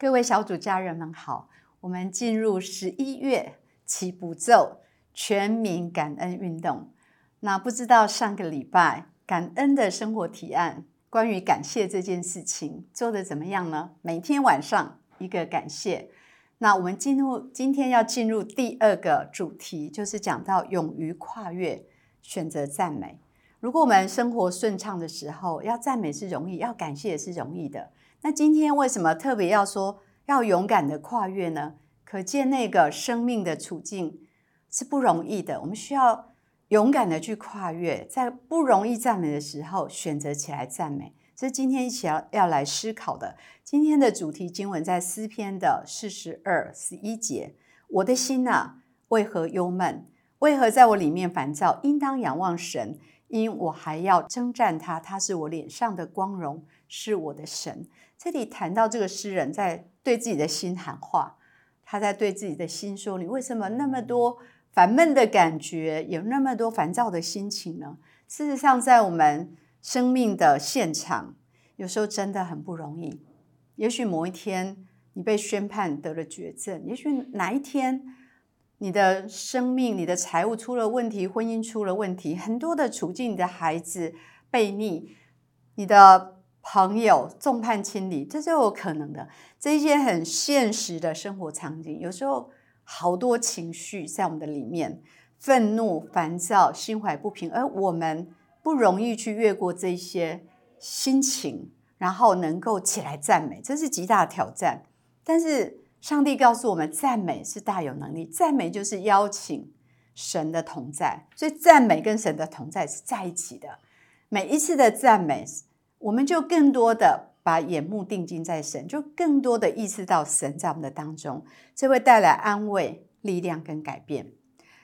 各位小组家人们好，我们进入十一月起步骤全民感恩运动。那不知道上个礼拜感恩的生活提案，关于感谢这件事情做的怎么样呢？每天晚上一个感谢。那我们进入今天要进入第二个主题，就是讲到勇于跨越，选择赞美。如果我们生活顺畅的时候，要赞美是容易，要感谢也是容易的。那今天为什么特别要说要勇敢的跨越呢？可见那个生命的处境是不容易的，我们需要勇敢的去跨越，在不容易赞美的时候，选择起来赞美。这是今天一起要要来思考的。今天的主题经文在诗篇的四十二十一节：我的心呐，为何忧闷？为何在我里面烦躁？应当仰望神，因我还要征战他，他是我脸上的光荣，是我的神。这里谈到这个诗人在对自己的心喊话，他在对自己的心说：“你为什么那么多烦闷的感觉，有那么多烦躁的心情呢？”事实上，在我们生命的现场，有时候真的很不容易。也许某一天你被宣判得了绝症，也许哪一天你的生命、你的财务出了问题，婚姻出了问题，很多的处境，你的孩子被逆，你的。朋友众叛亲离，这就有可能的。这一些很现实的生活场景，有时候好多情绪在我们的里面，愤怒、烦躁、心怀不平，而我们不容易去越过这些心情，然后能够起来赞美，这是极大的挑战。但是上帝告诉我们，赞美是大有能力，赞美就是邀请神的同在，所以赞美跟神的同在是在一起的。每一次的赞美。我们就更多的把眼目定睛在神，就更多的意识到神在我们的当中，这会带来安慰、力量跟改变。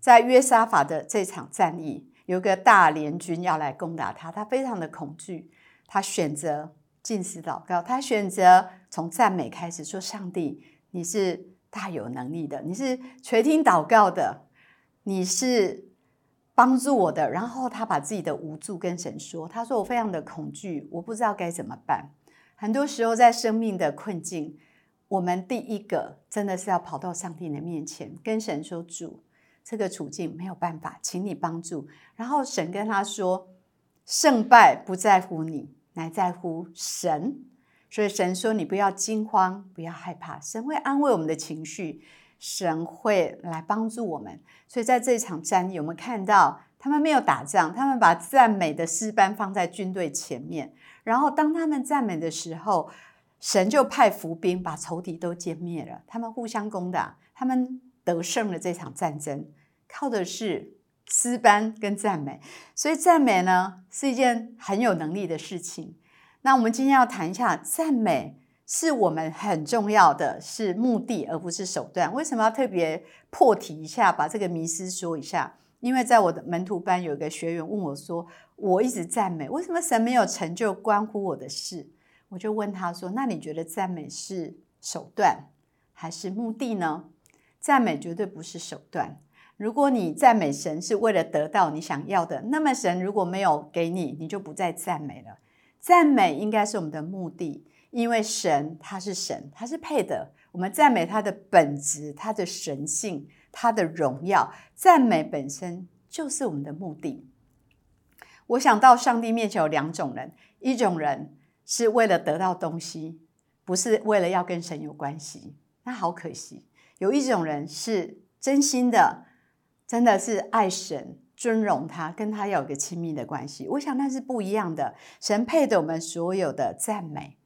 在约沙法的这场战役，有个大联军要来攻打他，他非常的恐惧，他选择进食祷告，他选择从赞美开始说：“上帝，你是大有能力的，你是垂听祷告的，你是。”帮助我的，然后他把自己的无助跟神说：“他说我非常的恐惧，我不知道该怎么办。很多时候在生命的困境，我们第一个真的是要跑到上帝的面前，跟神说：主，这个处境没有办法，请你帮助。然后神跟他说：胜败不在乎你，乃在乎神。所以神说：你不要惊慌，不要害怕，神会安慰我们的情绪。”神会来帮助我们，所以在这场战役，我们看到他们没有打仗，他们把赞美的诗班放在军队前面，然后当他们赞美的时候，神就派伏兵把仇敌都歼灭了，他们互相攻打，他们得胜了这场战争，靠的是诗班跟赞美，所以赞美呢是一件很有能力的事情。那我们今天要谈一下赞美。是我们很重要的是目的，而不是手段。为什么要特别破题一下，把这个迷思说一下？因为在我的门徒班有一个学员问我说：“我一直赞美，为什么神没有成就关乎我的事？”我就问他说：“那你觉得赞美是手段还是目的呢？”赞美绝对不是手段。如果你赞美神是为了得到你想要的，那么神如果没有给你，你就不再赞美了。赞美应该是我们的目的。因为神他是神，他是配的。我们赞美他的本质、他的神性、他的荣耀。赞美本身就是我们的目的。我想到上帝面前有两种人：一种人是为了得到东西，不是为了要跟神有关系，那好可惜。有一种人是真心的，真的是爱神、尊荣他，跟他要有个亲密的关系。我想那是不一样的。神配得我们所有的赞美。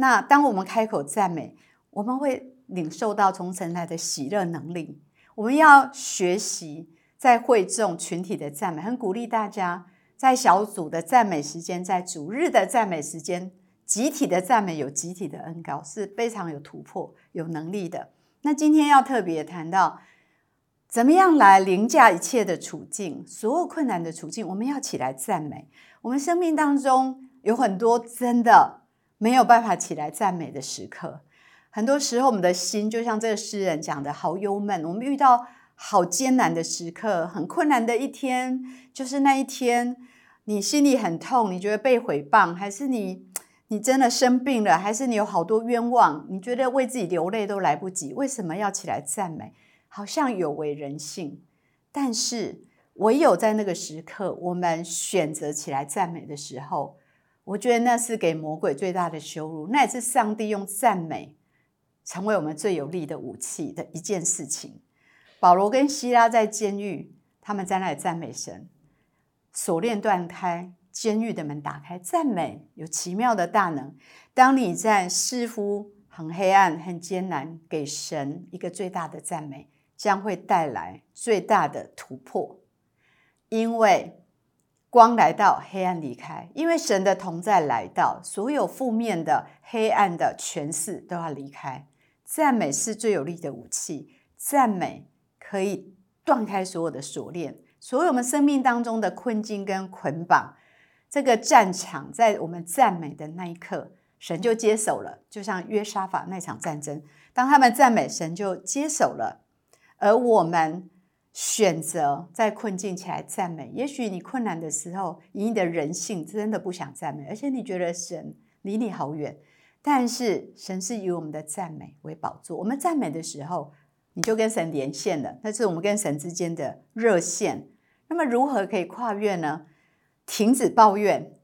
那当我们开口赞美，我们会领受到从神来的喜乐能力。我们要学习在会众群体的赞美，很鼓励大家在小组的赞美时间，在主日的赞美时间，集体的赞美有集体的恩高，是非常有突破、有能力的。那今天要特别谈到，怎么样来凌驾一切的处境，所有困难的处境，我们要起来赞美。我们生命当中有很多真的。没有办法起来赞美的时刻，很多时候我们的心就像这个诗人讲的，好忧闷。我们遇到好艰难的时刻，很困难的一天，就是那一天，你心里很痛，你觉得被毁谤，还是你你真的生病了，还是你有好多冤枉？你觉得为自己流泪都来不及，为什么要起来赞美？好像有违人性。但是唯有在那个时刻，我们选择起来赞美的时候，我觉得那是给魔鬼最大的羞辱。那也是上帝用赞美成为我们最有力的武器的一件事情。保罗跟希拉在监狱，他们在那里赞美神，锁链断开。监狱的门打开，赞美有奇妙的大能。当你在似乎很黑暗、很艰难，给神一个最大的赞美，将会带来最大的突破。因为光来到，黑暗离开；因为神的同在来到，所有负面的、黑暗的权势都要离开。赞美是最有力的武器，赞美可以断开所有的锁链，所有我们生命当中的困境跟捆绑。这个战场在我们赞美的那一刻，神就接手了。就像约沙法那场战争，当他们赞美神，就接手了。而我们选择在困境起来赞美。也许你困难的时候，以你的人性真的不想赞美，而且你觉得神离你好远。但是神是以我们的赞美为宝座。我们赞美的时候，你就跟神连线了，那是我们跟神之间的热线。那么如何可以跨越呢？停止抱怨，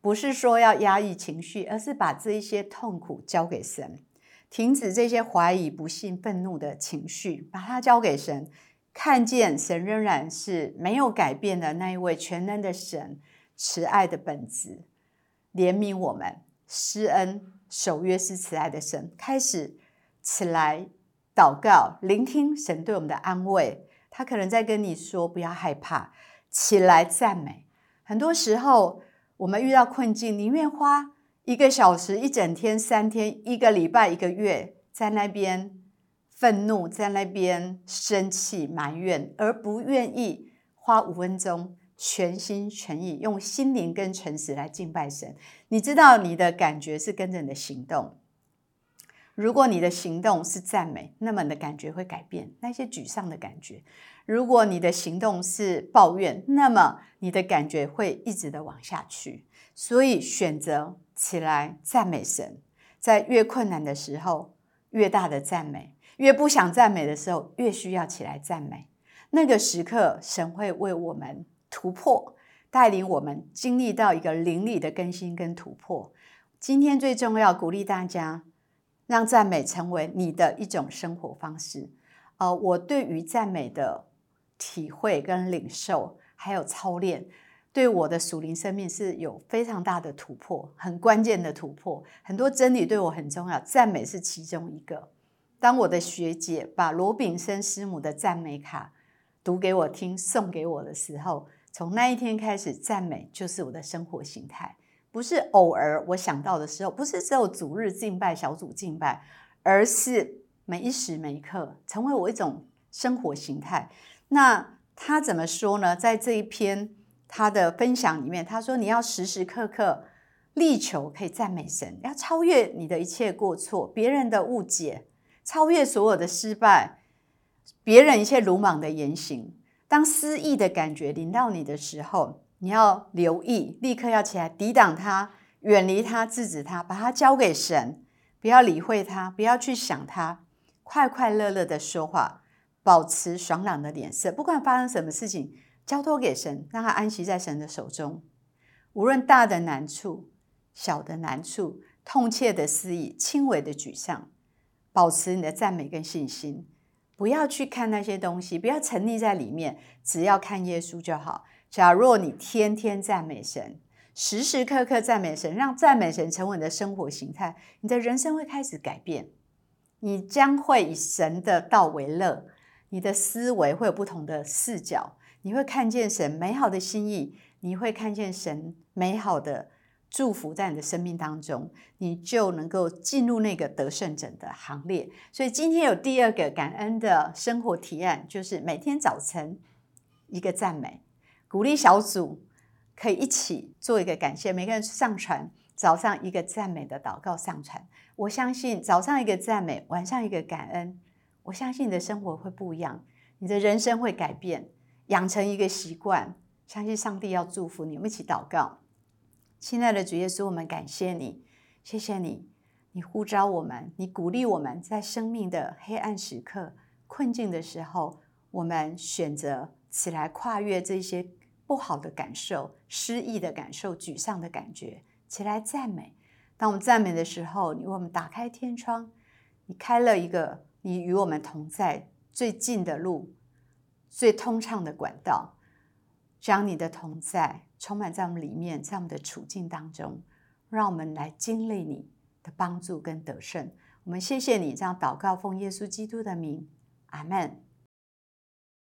不是说要压抑情绪，而是把这一些痛苦交给神。停止这些怀疑、不信、愤怒的情绪，把它交给神。看见神仍然是没有改变的那一位全能的神，慈爱的本质，怜悯我们，施恩、守约是慈爱的神。开始起来祷告，聆听神对我们的安慰。他可能在跟你说：“不要害怕，起来赞美。”很多时候，我们遇到困境，宁愿花一个小时、一整天、三天、一个礼拜、一个月，在那边愤怒，在那边生气、埋怨，而不愿意花五分钟，全心全意用心灵跟诚实来敬拜神。你知道，你的感觉是跟着你的行动。如果你的行动是赞美，那么你的感觉会改变那些沮丧的感觉。如果你的行动是抱怨，那么你的感觉会一直的往下去。所以选择起来赞美神，在越困难的时候，越大的赞美；越不想赞美的时候，越需要起来赞美。那个时刻，神会为我们突破，带领我们经历到一个灵里的更新跟突破。今天最重要，鼓励大家，让赞美成为你的一种生活方式。呃，我对于赞美的。体会跟领受，还有操练，对我的属灵生命是有非常大的突破，很关键的突破。很多真理对我很重要，赞美是其中一个。当我的学姐把罗炳生师母的赞美卡读给我听，送给我的时候，从那一天开始，赞美就是我的生活形态，不是偶尔我想到的时候，不是只有主日敬拜、小组敬拜，而是每一时每一刻，成为我一种生活形态。那他怎么说呢？在这一篇他的分享里面，他说：“你要时时刻刻力求可以赞美神，要超越你的一切过错、别人的误解，超越所有的失败、别人一切鲁莽的言行。当失意的感觉临到你的时候，你要留意，立刻要起来抵挡他，远离他，制止他，把他交给神，不要理会他，不要去想他，快快乐乐的说话。”保持爽朗的脸色，不管发生什么事情，交托给神，让他安息在神的手中。无论大的难处、小的难处、痛切的失意、轻微的沮丧，保持你的赞美跟信心。不要去看那些东西，不要沉溺在里面，只要看耶稣就好。假若你天天赞美神，时时刻刻赞美神，让赞美神成为你的生活形态，你的人生会开始改变。你将会以神的道为乐。你的思维会有不同的视角，你会看见神美好的心意，你会看见神美好的祝福在你的生命当中，你就能够进入那个得胜者的行列。所以今天有第二个感恩的生活提案，就是每天早晨一个赞美，鼓励小组可以一起做一个感谢，每个人上传早上一个赞美的祷告上传。我相信早上一个赞美，晚上一个感恩。我相信你的生活会不一样，你的人生会改变，养成一个习惯。相信上帝要祝福你，我们一起祷告。亲爱的主耶稣，我们感谢你，谢谢你，你呼召我们，你鼓励我们在生命的黑暗时刻、困境的时候，我们选择起来跨越这些不好的感受、失意的感受、沮丧的感觉，起来赞美。当我们赞美的时候，你为我们打开天窗，你开了一个你与我们同在最近的路、最通畅的管道，将你的同在充满在我们里面，在我们的处境当中。让我们来经历你的帮助跟得胜。我们谢谢你这样祷告，奉耶稣基督的名，阿门。